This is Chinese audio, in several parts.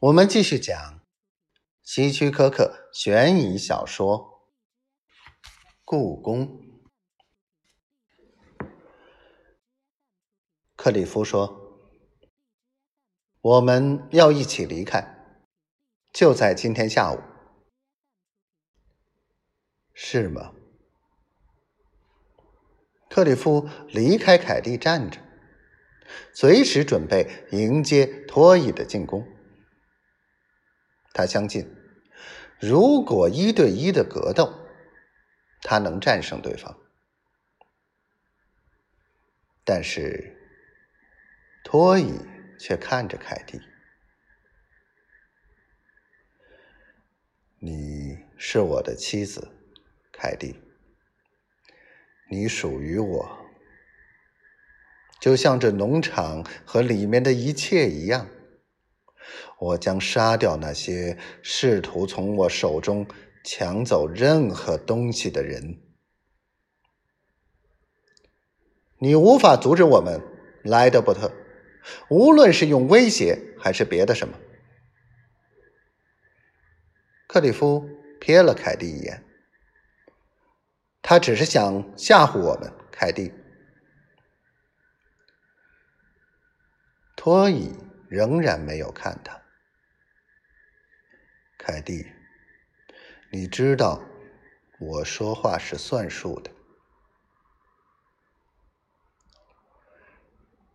我们继续讲希区柯克悬疑小说《故宫》。克里夫说：“我们要一起离开，就在今天下午。”是吗？克里夫离开凯蒂，站着，随时准备迎接托伊的进攻。他相信，如果一对一的格斗，他能战胜对方。但是，托伊却看着凯蒂：“你是我的妻子，凯蒂，你属于我，就像这农场和里面的一切一样。”我将杀掉那些试图从我手中抢走任何东西的人。你无法阻止我们，莱德伯特，无论是用威胁还是别的什么。克里夫瞥了凯蒂一眼，他只是想吓唬我们。凯蒂，托伊仍然没有看他。凯蒂，你知道我说话是算数的。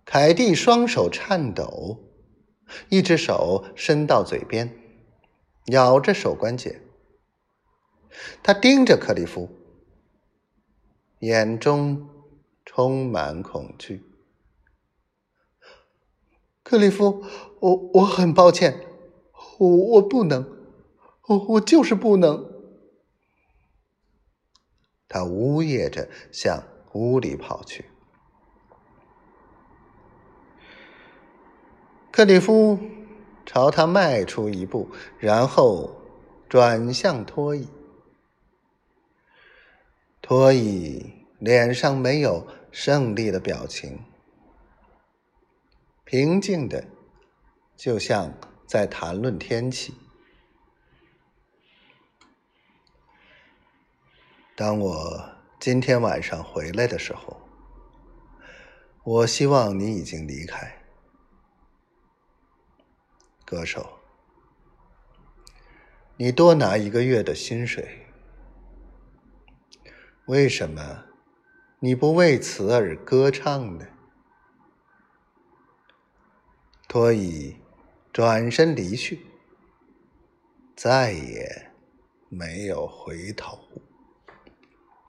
凯蒂双手颤抖，一只手伸到嘴边，咬着手关节。他盯着克里夫，眼中充满恐惧。克里夫，我我很抱歉，我我不能。我我就是不能。他呜咽着向屋里跑去。克里夫朝他迈出一步，然后转向托伊。托伊脸上没有胜利的表情，平静的，就像在谈论天气。当我今天晚上回来的时候，我希望你已经离开。歌手，你多拿一个月的薪水，为什么你不为此而歌唱呢？所以转身离去，再也没有回头。